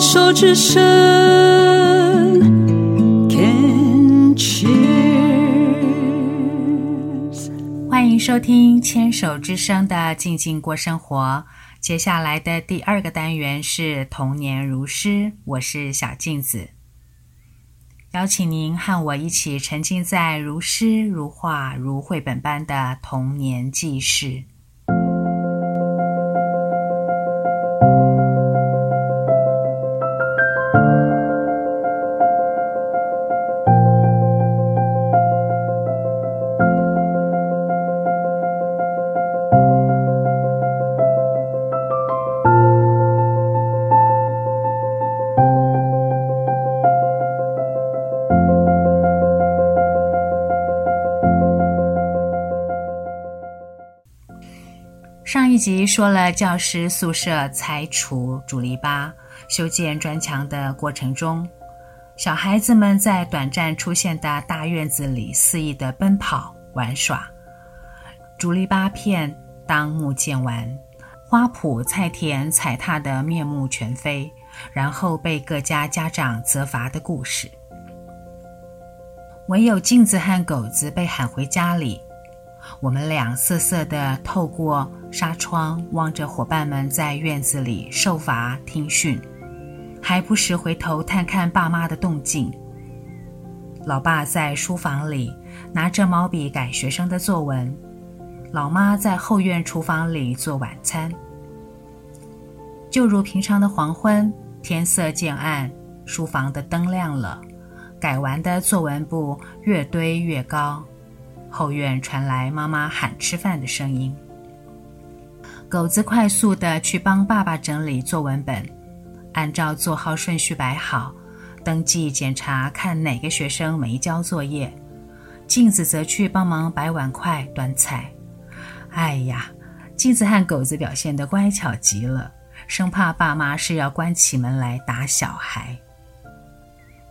牵手之声，Can cheers。欢迎收听牵手之声的静静过生活。接下来的第二个单元是童年如诗，我是小镜子。邀请您和我一起沉浸在如诗如画如绘本般的童年记事。集说了教师宿舍拆除竹篱笆、修建砖墙的过程中，小孩子们在短暂出现的大院子里肆意的奔跑玩耍。竹篱笆片当木建完，花圃菜田踩踏得面目全非，然后被各家家长责罚的故事。唯有镜子和狗子被喊回家里。我们俩瑟瑟的透过纱窗望着伙伴们在院子里受罚听训，还不时回头探看爸妈的动静。老爸在书房里拿着毛笔改学生的作文，老妈在后院厨房里做晚餐。就如平常的黄昏，天色渐暗，书房的灯亮了，改完的作文簿越堆越高。后院传来妈妈喊吃饭的声音。狗子快速地去帮爸爸整理作文本，按照座号顺序摆好，登记检查看哪个学生没交作业。镜子则去帮忙摆碗筷、端菜。哎呀，镜子和狗子表现得乖巧极了，生怕爸妈是要关起门来打小孩。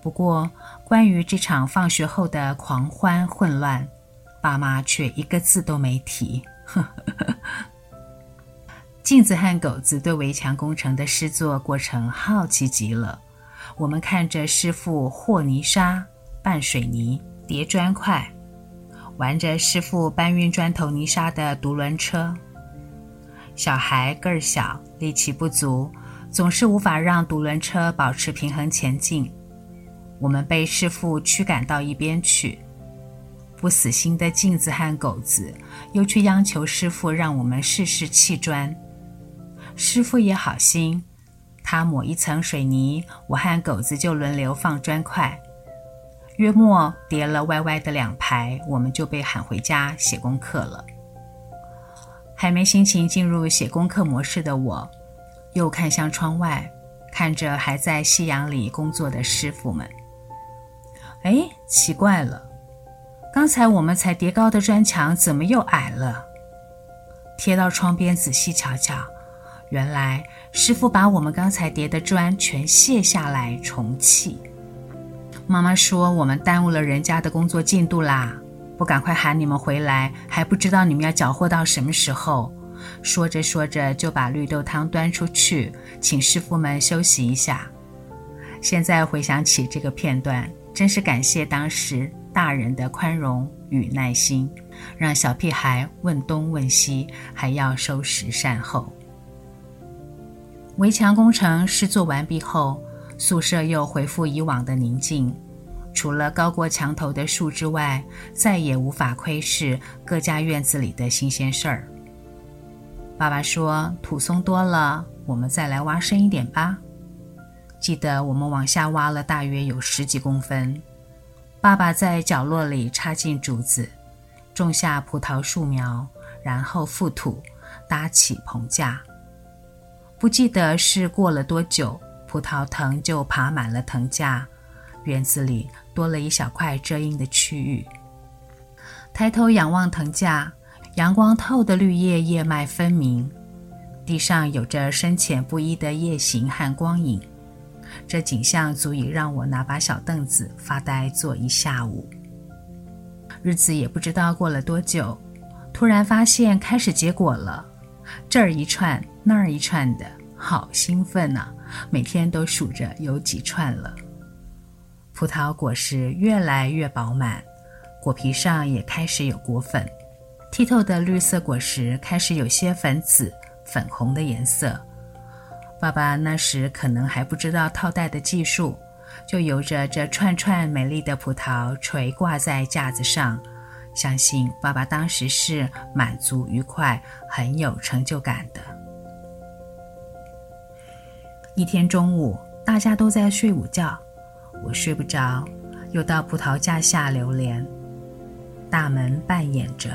不过，关于这场放学后的狂欢混乱，爸妈却一个字都没提。镜子和狗子对围墙工程的施作过程好奇极了。我们看着师傅和泥沙、拌水泥、叠砖块，玩着师傅搬运砖头泥沙的独轮车。小孩个儿小，力气不足，总是无法让独轮车保持平衡前进。我们被师傅驱赶到一边去。不死心的镜子和狗子又去央求师傅让我们试试砌砖。师傅也好心，他抹一层水泥，我和狗子就轮流放砖块。约莫叠了歪歪的两排，我们就被喊回家写功课了。还没心情进入写功课模式的我，又看向窗外，看着还在夕阳里工作的师傅们。哎，奇怪了。刚才我们才叠高的砖墙怎么又矮了？贴到窗边仔细瞧瞧，原来师傅把我们刚才叠的砖全卸下来重砌。妈妈说我们耽误了人家的工作进度啦，不赶快喊你们回来，还不知道你们要搅和到什么时候。说着说着就把绿豆汤端出去，请师傅们休息一下。现在回想起这个片段，真是感谢当时。大人的宽容与耐心，让小屁孩问东问西，还要收拾善后。围墙工程施作完毕后，宿舍又恢复以往的宁静，除了高过墙头的树之外，再也无法窥视各家院子里的新鲜事儿。爸爸说：“土松多了，我们再来挖深一点吧。”记得我们往下挖了大约有十几公分。爸爸在角落里插进竹子，种下葡萄树苗，然后覆土，搭起棚架。不记得是过了多久，葡萄藤就爬满了藤架，园子里多了一小块遮阴的区域。抬头仰望藤架，阳光透的绿叶叶脉分明，地上有着深浅不一的叶形和光影。这景象足以让我拿把小凳子发呆坐一下午。日子也不知道过了多久，突然发现开始结果了，这儿一串那儿一串的，好兴奋呐、每天都数着有几串了。葡萄果实越来越饱满，果皮上也开始有果粉，剔透的绿色果实开始有些粉紫、粉红的颜色。爸爸那时可能还不知道套袋的技术，就由着这串串美丽的葡萄垂挂在架子上。相信爸爸当时是满足、愉快、很有成就感的。一天中午，大家都在睡午觉，我睡不着，又到葡萄架下流连。大门半掩着，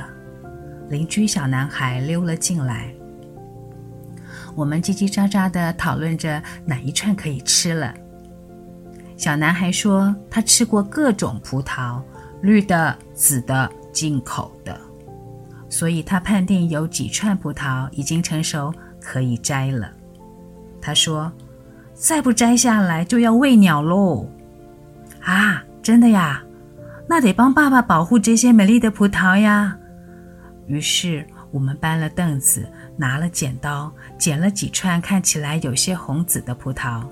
邻居小男孩溜了进来。我们叽叽喳喳地讨论着哪一串可以吃了。小男孩说他吃过各种葡萄，绿的、紫的、进口的，所以他判定有几串葡萄已经成熟，可以摘了。他说：“再不摘下来就要喂鸟喽！”啊，真的呀？那得帮爸爸保护这些美丽的葡萄呀。于是我们搬了凳子。拿了剪刀，剪了几串看起来有些红紫的葡萄，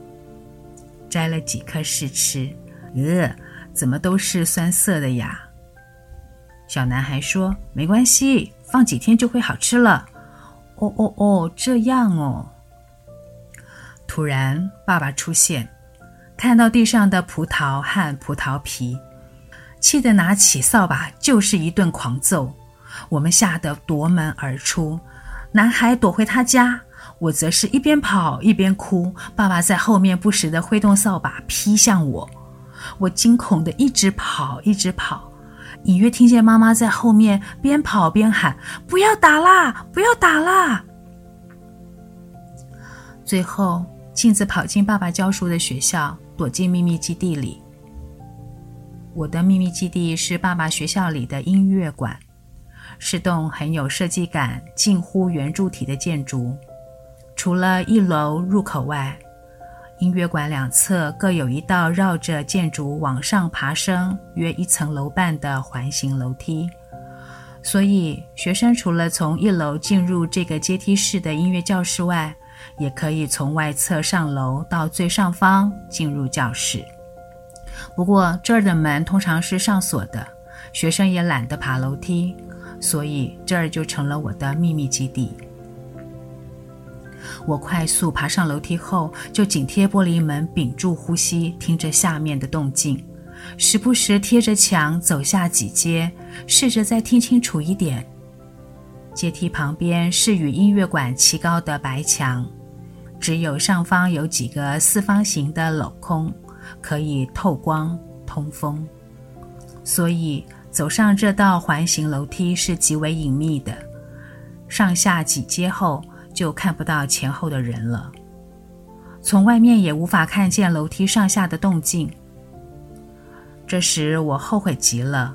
摘了几颗试吃。呃，怎么都是酸涩的呀？小男孩说：“没关系，放几天就会好吃了。”哦哦哦，这样哦。突然，爸爸出现，看到地上的葡萄和葡萄皮，气得拿起扫把就是一顿狂揍。我们吓得夺门而出。男孩躲回他家，我则是一边跑一边哭。爸爸在后面不时地挥动扫把劈向我，我惊恐地一直跑，一直跑，隐约听见妈妈在后面边跑边喊：“不要打啦，不要打啦！”最后，镜子跑进爸爸教书的学校，躲进秘密基地里。我的秘密基地是爸爸学校里的音乐馆。是栋很有设计感、近乎圆柱体的建筑。除了一楼入口外，音乐馆两侧各有一道绕着建筑往上爬升约一层楼半的环形楼梯。所以，学生除了从一楼进入这个阶梯式的音乐教室外，也可以从外侧上楼到最上方进入教室。不过，这儿的门通常是上锁的，学生也懒得爬楼梯。所以这儿就成了我的秘密基地。我快速爬上楼梯后，就紧贴玻璃门，屏住呼吸，听着下面的动静，时不时贴着墙走下几阶，试着再听清楚一点。阶梯旁边是与音乐馆齐高的白墙，只有上方有几个四方形的镂空，可以透光通风，所以。走上这道环形楼梯是极为隐秘的，上下几阶后就看不到前后的人了，从外面也无法看见楼梯上下的动静。这时我后悔极了，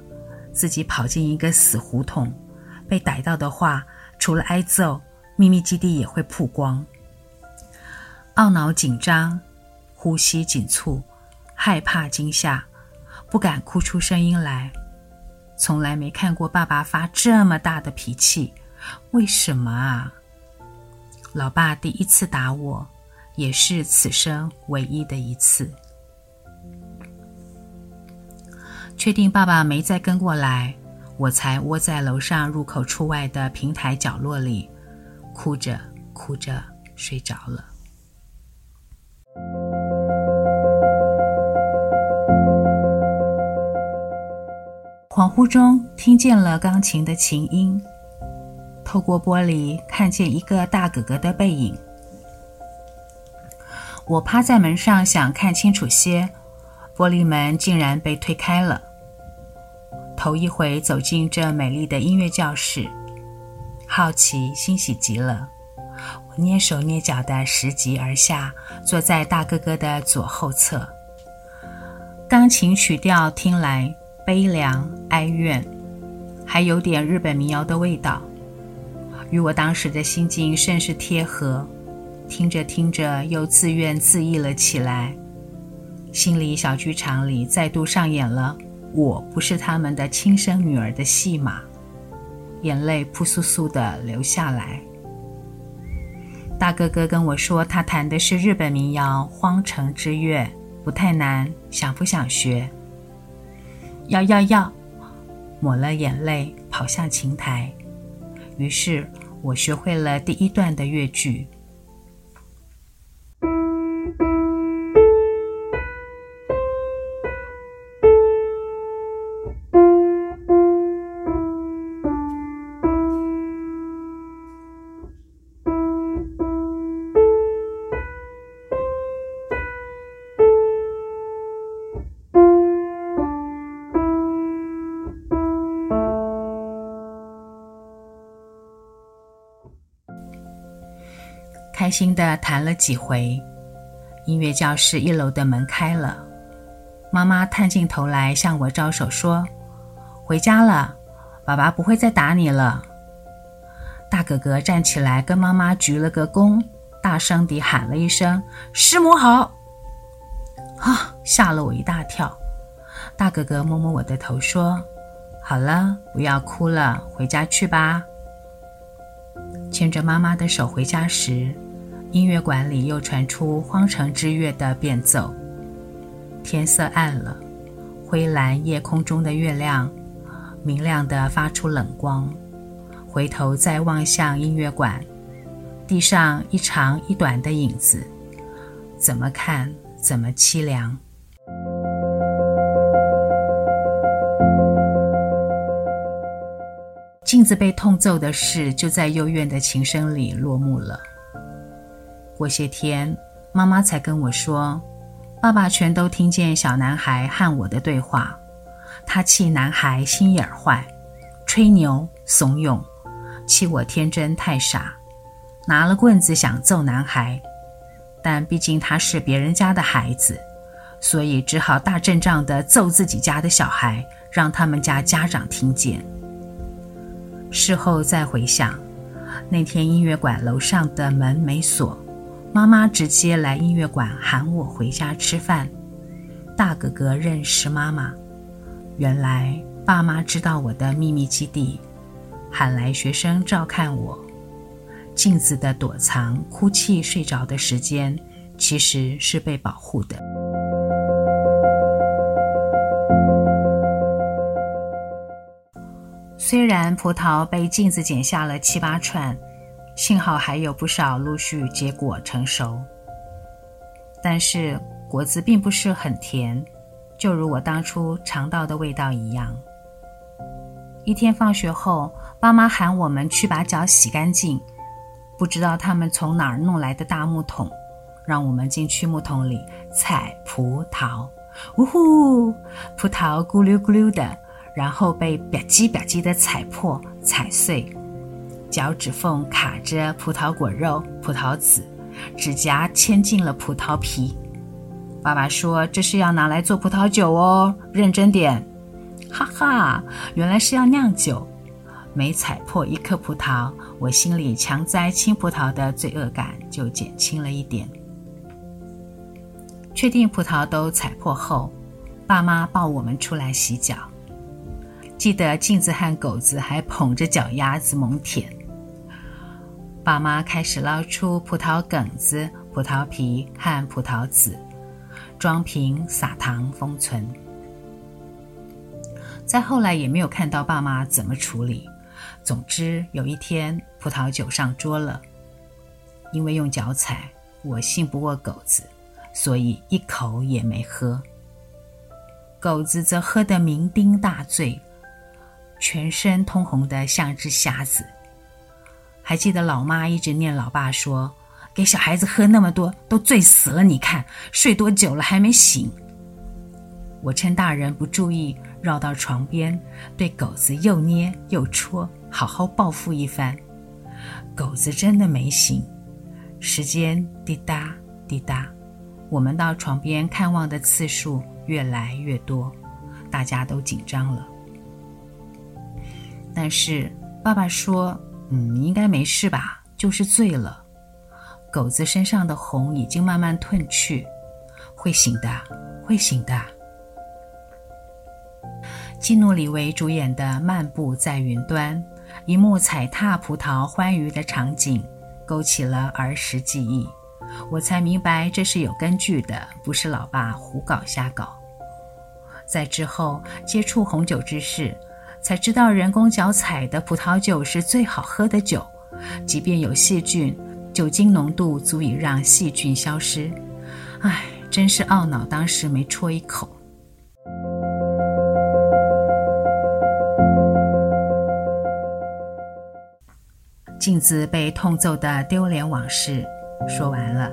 自己跑进一个死胡同，被逮到的话，除了挨揍，秘密基地也会曝光。懊恼紧张，呼吸紧促，害怕惊吓，不敢哭出声音来。从来没看过爸爸发这么大的脾气，为什么啊？老爸第一次打我，也是此生唯一的一次。确定爸爸没再跟过来，我才窝在楼上入口处外的平台角落里，哭着哭着睡着了。恍惚中听见了钢琴的琴音，透过玻璃看见一个大哥哥的背影。我趴在门上想看清楚些，玻璃门竟然被推开了。头一回走进这美丽的音乐教室，好奇欣喜极了。我蹑手蹑脚地拾级而下，坐在大哥哥的左后侧。钢琴曲调听来，悲凉哀怨，还有点日本民谣的味道，与我当时的心境甚是贴合。听着听着，又自怨自艾了起来，心里小剧场里再度上演了“我不是他们的亲生女儿”的戏码，眼泪扑簌簌地流下来。大哥哥跟我说，他弹的是日本民谣《荒城之月》，不太难，想不想学？要要要！抹了眼泪，跑向琴台。于是我学会了第一段的乐句。开心地弹了几回，音乐教室一楼的门开了，妈妈探进头来向我招手说：“回家了，爸爸不会再打你了。”大哥哥站起来跟妈妈鞠了个躬，大声地喊了一声：“师母好！”啊，吓了我一大跳。大哥哥摸摸我的头说：“好了，不要哭了，回家去吧。”牵着妈妈的手回家时，音乐馆里又传出《荒城之月》的变奏，天色暗了，灰蓝夜空中的月亮明亮地发出冷光。回头再望向音乐馆，地上一长一短的影子，怎么看怎么凄凉。镜子被痛揍的事，就在幽怨的琴声里落幕了。过些天，妈妈才跟我说，爸爸全都听见小男孩和我的对话。他气男孩心眼坏，吹牛怂恿，气我天真太傻，拿了棍子想揍男孩。但毕竟他是别人家的孩子，所以只好大阵仗地揍自己家的小孩，让他们家家长听见。事后再回想，那天音乐馆楼上的门没锁。妈妈直接来音乐馆喊我回家吃饭。大哥哥认识妈妈，原来爸妈知道我的秘密基地，喊来学生照看我。镜子的躲藏、哭泣、睡着的时间，其实是被保护的。虽然葡萄被镜子剪下了七八串。幸好还有不少陆续结果成熟，但是果子并不是很甜，就如我当初尝到的味道一样。一天放学后，爸妈喊我们去把脚洗干净，不知道他们从哪儿弄来的大木桶，让我们进去木桶里采葡萄。呜呼，葡萄咕噜咕噜的，然后被吧唧吧唧的踩破、踩碎。脚趾缝卡着葡萄果肉、葡萄籽，指甲嵌进了葡萄皮。爸爸说：“这是要拿来做葡萄酒哦，认真点。”哈哈，原来是要酿酒。每踩破一颗葡萄，我心里强摘青葡萄的罪恶感就减轻了一点。确定葡萄都踩破后，爸妈抱我们出来洗脚。记得镜子和狗子还捧着脚丫子猛舔。爸妈开始捞出葡萄梗子、葡萄皮和葡萄籽，装瓶撒糖封存。再后来也没有看到爸妈怎么处理。总之有一天葡萄酒上桌了，因为用脚踩，我信不过狗子，所以一口也没喝。狗子则喝得酩酊大醉，全身通红的像只瞎子。还记得老妈一直念老爸说：“给小孩子喝那么多，都醉死了。你看睡多久了还没醒。”我趁大人不注意，绕到床边，对狗子又捏又戳，好好报复一番。狗子真的没醒。时间滴答滴答，我们到床边看望的次数越来越多，大家都紧张了。但是爸爸说。嗯，应该没事吧？就是醉了。狗子身上的红已经慢慢褪去，会醒的，会醒的。基努里维主演的《漫步在云端》，一幕踩踏葡萄欢愉的场景，勾起了儿时记忆。我才明白这是有根据的，不是老爸胡搞瞎搞。在之后接触红酒之事，才知道人工脚采的葡萄酒是最好喝的酒，即便有细菌，酒精浓度足以让细菌消失。唉，真是懊恼当时没啜一口。镜子被痛揍的丢脸往事说完了，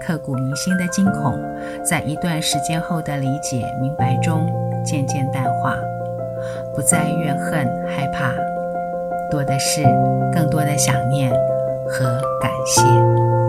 刻骨铭心的惊恐，在一段时间后的理解明白中渐渐淡化，不再怨恨害怕，多的是更多的想念和感谢。